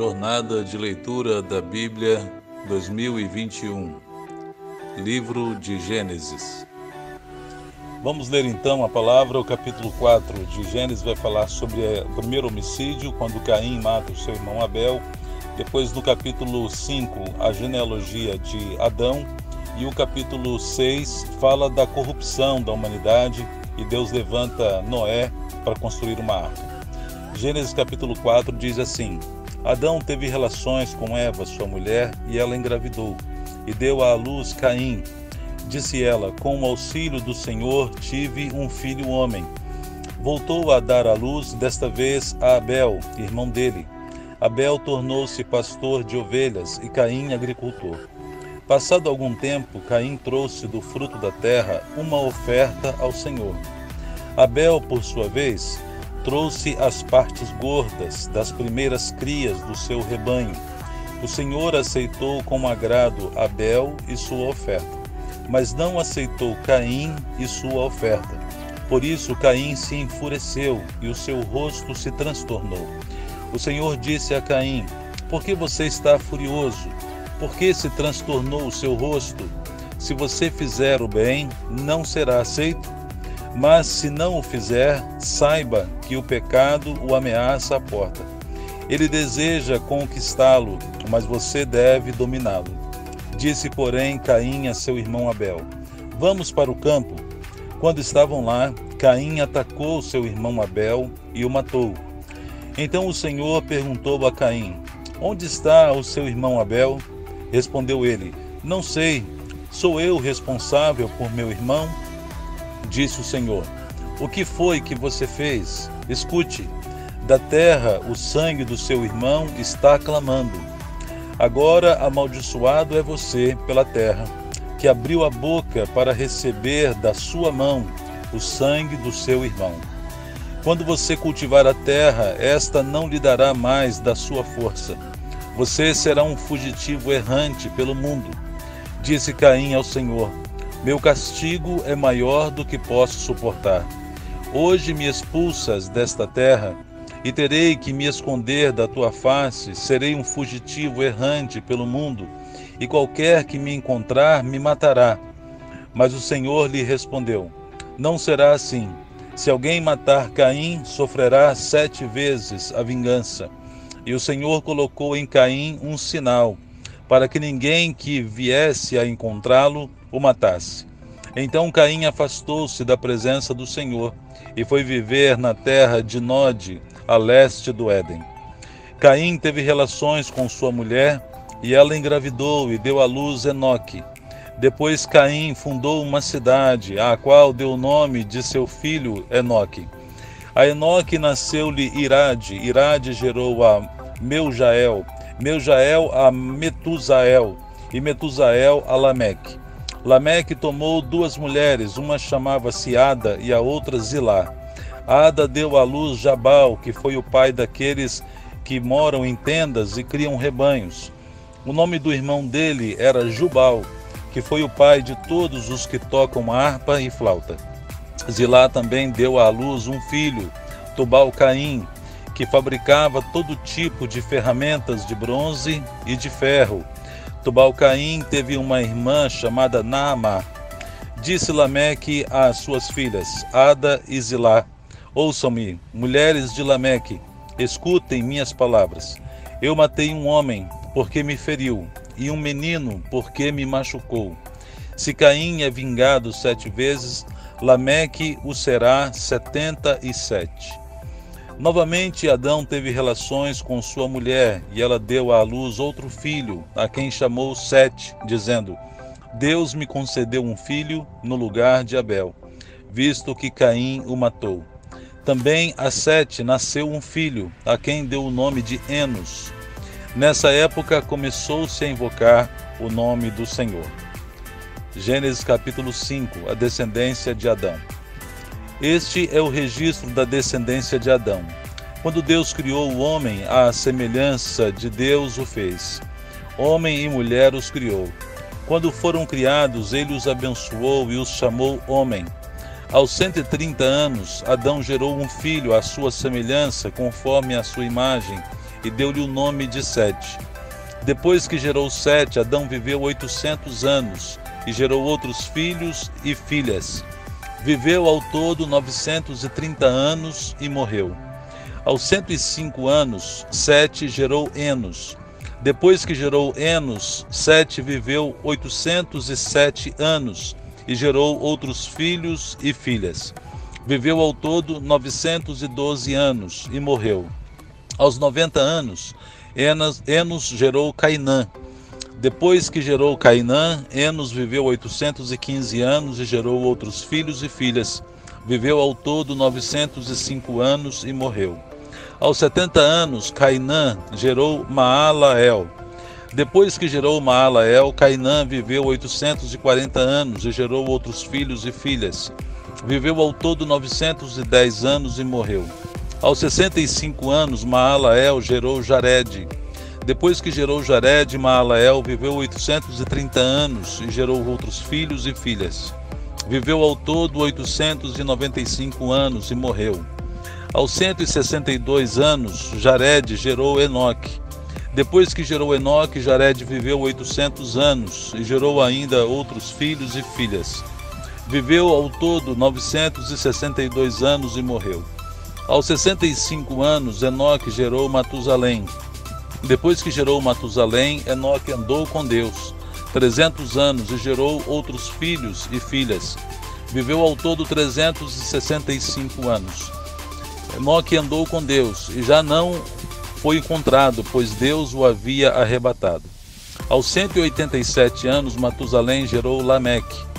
Jornada de Leitura da Bíblia 2021 Livro de Gênesis Vamos ler então a palavra, o capítulo 4 de Gênesis vai falar sobre o primeiro homicídio, quando Caim mata o seu irmão Abel. Depois, no capítulo 5, a genealogia de Adão. E o capítulo 6 fala da corrupção da humanidade e Deus levanta Noé para construir uma arca. Gênesis capítulo 4 diz assim: Adão teve relações com Eva, sua mulher, e ela engravidou, e deu à luz Caim. Disse ela: Com o auxílio do Senhor tive um filho homem. Voltou a dar à luz, desta vez a Abel, irmão dele. Abel tornou-se pastor de ovelhas e Caim agricultor. Passado algum tempo, Caim trouxe do fruto da terra uma oferta ao Senhor. Abel, por sua vez, trouxe as partes gordas das primeiras crias do seu rebanho. O Senhor aceitou com agrado Abel e sua oferta, mas não aceitou Caim e sua oferta. Por isso Caim se enfureceu e o seu rosto se transtornou. O Senhor disse a Caim: Por que você está furioso? Por que se transtornou o seu rosto? Se você fizer o bem, não será aceito? Mas se não o fizer, saiba que o pecado o ameaça à porta. Ele deseja conquistá-lo, mas você deve dominá-lo. Disse, porém, Caim a seu irmão Abel: Vamos para o campo. Quando estavam lá, Caim atacou seu irmão Abel e o matou. Então o Senhor perguntou a Caim: Onde está o seu irmão Abel? Respondeu ele: Não sei. Sou eu responsável por meu irmão? Disse o Senhor. O que foi que você fez? Escute, da terra o sangue do seu irmão está clamando. Agora amaldiçoado é você pela terra, que abriu a boca para receber da sua mão o sangue do seu irmão. Quando você cultivar a terra, esta não lhe dará mais da sua força. Você será um fugitivo errante pelo mundo. Disse Caim ao Senhor: meu castigo é maior do que posso suportar. Hoje me expulsas desta terra e terei que me esconder da tua face, serei um fugitivo errante pelo mundo, e qualquer que me encontrar me matará. Mas o Senhor lhe respondeu: Não será assim. Se alguém matar Caim, sofrerá sete vezes a vingança. E o Senhor colocou em Caim um sinal, para que ninguém que viesse a encontrá-lo o matasse. Então Caim afastou-se da presença do Senhor e foi viver na terra de Nod, a leste do Éden. Caim teve relações com sua mulher e ela engravidou e deu à luz Enoque. Depois Caim fundou uma cidade, à qual deu o nome de seu filho Enoque. A Enoque nasceu-lhe Irade, Irade gerou a Meujael, Meujael a Metusael, e Metusael a Lameque. Lameque tomou duas mulheres, uma chamava-se Ada e a outra Zilá. Ada deu à luz Jabal, que foi o pai daqueles que moram em tendas e criam rebanhos. O nome do irmão dele era Jubal, que foi o pai de todos os que tocam harpa e flauta. Zilá também deu à luz um filho, Tubal Caim, que fabricava todo tipo de ferramentas de bronze e de ferro Tubal-Caim teve uma irmã chamada Naamá. Disse Lameque às suas filhas, Ada e Zilá: Ouçam-me, mulheres de Lameque, escutem minhas palavras. Eu matei um homem porque me feriu, e um menino porque me machucou. Se Caim é vingado sete vezes, Lameque o será setenta e sete. Novamente Adão teve relações com sua mulher e ela deu à luz outro filho, a quem chamou Sete, dizendo: Deus me concedeu um filho no lugar de Abel, visto que Caim o matou. Também a Sete nasceu um filho, a quem deu o nome de Enos. Nessa época começou-se a invocar o nome do Senhor. Gênesis capítulo 5 A descendência de Adão. Este é o registro da descendência de Adão. Quando Deus criou o homem, à semelhança de Deus o fez. Homem e mulher os criou. Quando foram criados, ele os abençoou e os chamou homem. Aos 130 anos, Adão gerou um filho à sua semelhança, conforme a sua imagem. e deu-lhe o nome de Sete. Depois que gerou Sete, Adão viveu oitocentos anos e gerou outros filhos e filhas. Viveu ao todo novecentos e trinta anos e morreu. Aos cento e cinco anos, Sete gerou Enos. Depois que gerou Enos, Sete viveu oitocentos e sete anos e gerou outros filhos e filhas. Viveu ao todo novecentos e doze anos e morreu. Aos noventa anos, Enos, Enos gerou Cainã. Depois que gerou Cainã, Enos viveu 815 anos e gerou outros filhos e filhas. Viveu ao todo 905 anos e morreu. Aos 70 anos, Cainã gerou Maalael. Depois que gerou Maalael, Cainã viveu 840 anos e gerou outros filhos e filhas. Viveu ao todo 910 anos e morreu. Aos 65 anos, Maalael gerou Jared. Depois que gerou Jared, Maalael viveu 830 anos e gerou outros filhos e filhas. Viveu ao todo 895 anos e morreu. Aos 162 anos, Jared gerou Enoque. Depois que gerou Enoque, Jared viveu 800 anos e gerou ainda outros filhos e filhas. Viveu ao todo 962 anos e morreu. Aos 65 anos, Enoque gerou Matusalém. Depois que gerou Matusalém, Enoque andou com Deus 300 anos e gerou outros filhos e filhas. Viveu ao todo 365 anos. Enoque andou com Deus e já não foi encontrado, pois Deus o havia arrebatado. Aos 187 anos, Matusalém gerou Lameque.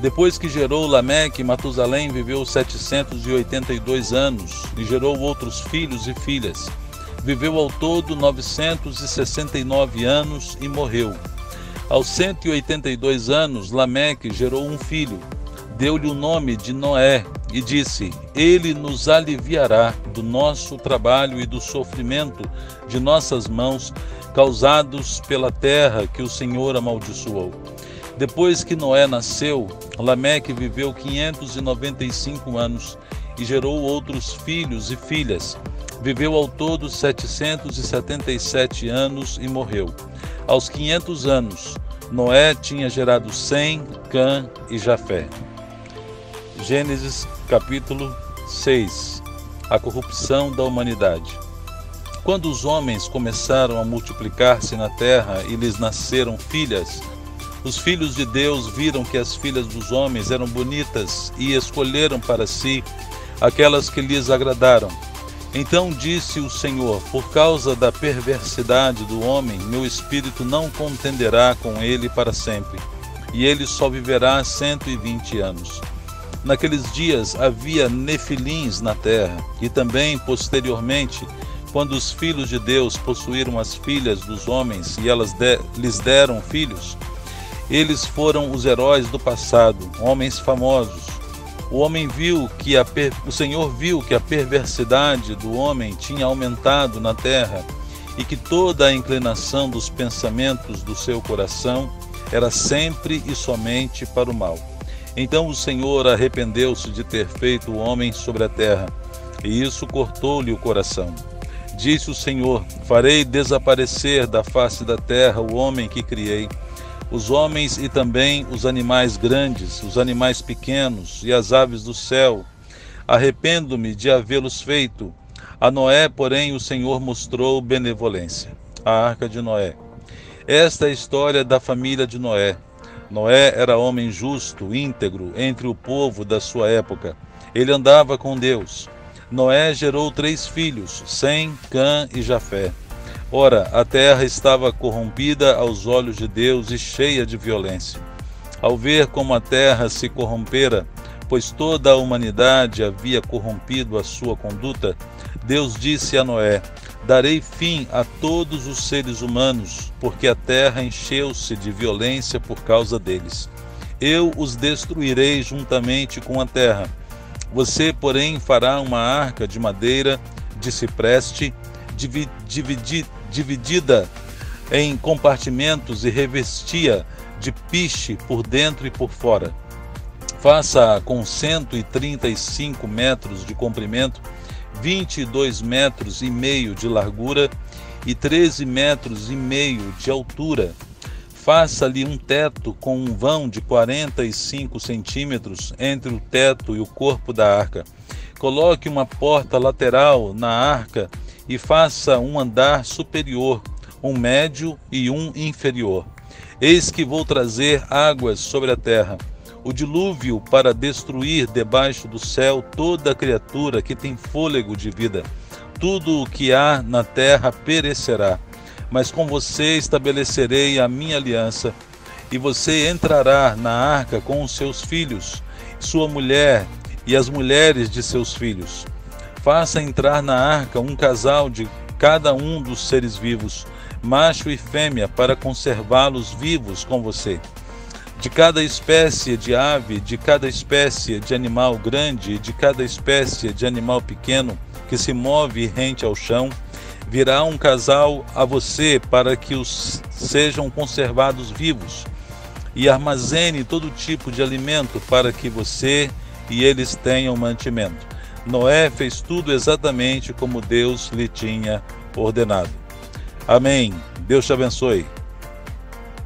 Depois que gerou Lameque, Matusalém viveu 782 anos e gerou outros filhos e filhas. Viveu ao todo 969 anos e morreu. Aos 182 anos, Lameque gerou um filho. Deu-lhe o nome de Noé e disse: Ele nos aliviará do nosso trabalho e do sofrimento de nossas mãos, causados pela terra que o Senhor amaldiçoou. Depois que Noé nasceu, Lameque viveu 595 anos e gerou outros filhos e filhas. Viveu ao todo 777 anos e morreu. Aos 500 anos, Noé tinha gerado Sem, Cã e Jafé. Gênesis capítulo 6 A corrupção da humanidade. Quando os homens começaram a multiplicar-se na terra e lhes nasceram filhas, os filhos de Deus viram que as filhas dos homens eram bonitas e escolheram para si aquelas que lhes agradaram. Então disse o Senhor: Por causa da perversidade do homem, meu espírito não contenderá com ele para sempre, e ele só viverá cento e vinte anos. Naqueles dias havia nefilins na terra, e também posteriormente, quando os filhos de Deus possuíram as filhas dos homens e elas de, lhes deram filhos, eles foram os heróis do passado, homens famosos. O homem viu que a per... o Senhor viu que a perversidade do homem tinha aumentado na terra e que toda a inclinação dos pensamentos do seu coração era sempre e somente para o mal. Então o Senhor arrependeu-se de ter feito o homem sobre a terra, e isso cortou-lhe o coração. Disse o Senhor: Farei desaparecer da face da terra o homem que criei os homens e também os animais grandes, os animais pequenos e as aves do céu. Arrependo-me de havê-los feito. A Noé, porém, o Senhor mostrou benevolência. A arca de Noé. Esta é a história da família de Noé. Noé era homem justo, íntegro, entre o povo da sua época. Ele andava com Deus. Noé gerou três filhos, Sem, Cã e Jafé. Ora, a terra estava corrompida aos olhos de Deus e cheia de violência. Ao ver como a terra se corrompera, pois toda a humanidade havia corrompido a sua conduta, Deus disse a Noé: Darei fim a todos os seres humanos, porque a terra encheu-se de violência por causa deles. Eu os destruirei juntamente com a terra. Você, porém, fará uma arca de madeira de cipreste, dividida dividida em compartimentos e revestia de piche por dentro e por fora. Faça com 135 metros de comprimento, 22 metros e meio de largura e treze metros e meio de altura. Faça-lhe um teto com um vão de quarenta e cinco centímetros entre o teto e o corpo da arca. Coloque uma porta lateral na arca e faça um andar superior, um médio e um inferior. Eis que vou trazer águas sobre a terra, o dilúvio para destruir debaixo do céu toda criatura que tem fôlego de vida. Tudo o que há na terra perecerá, mas com você estabelecerei a minha aliança, e você entrará na arca com os seus filhos, sua mulher e as mulheres de seus filhos. Faça entrar na arca um casal de cada um dos seres vivos macho e fêmea, para conservá-los vivos com você. De cada espécie de ave, de cada espécie de animal grande de cada espécie de animal pequeno que se move rente ao chão, virá um casal a você para que os sejam conservados vivos e armazene todo tipo de alimento para que você e eles tenham mantimento. Noé fez tudo exatamente como Deus lhe tinha ordenado. Amém. Deus te abençoe.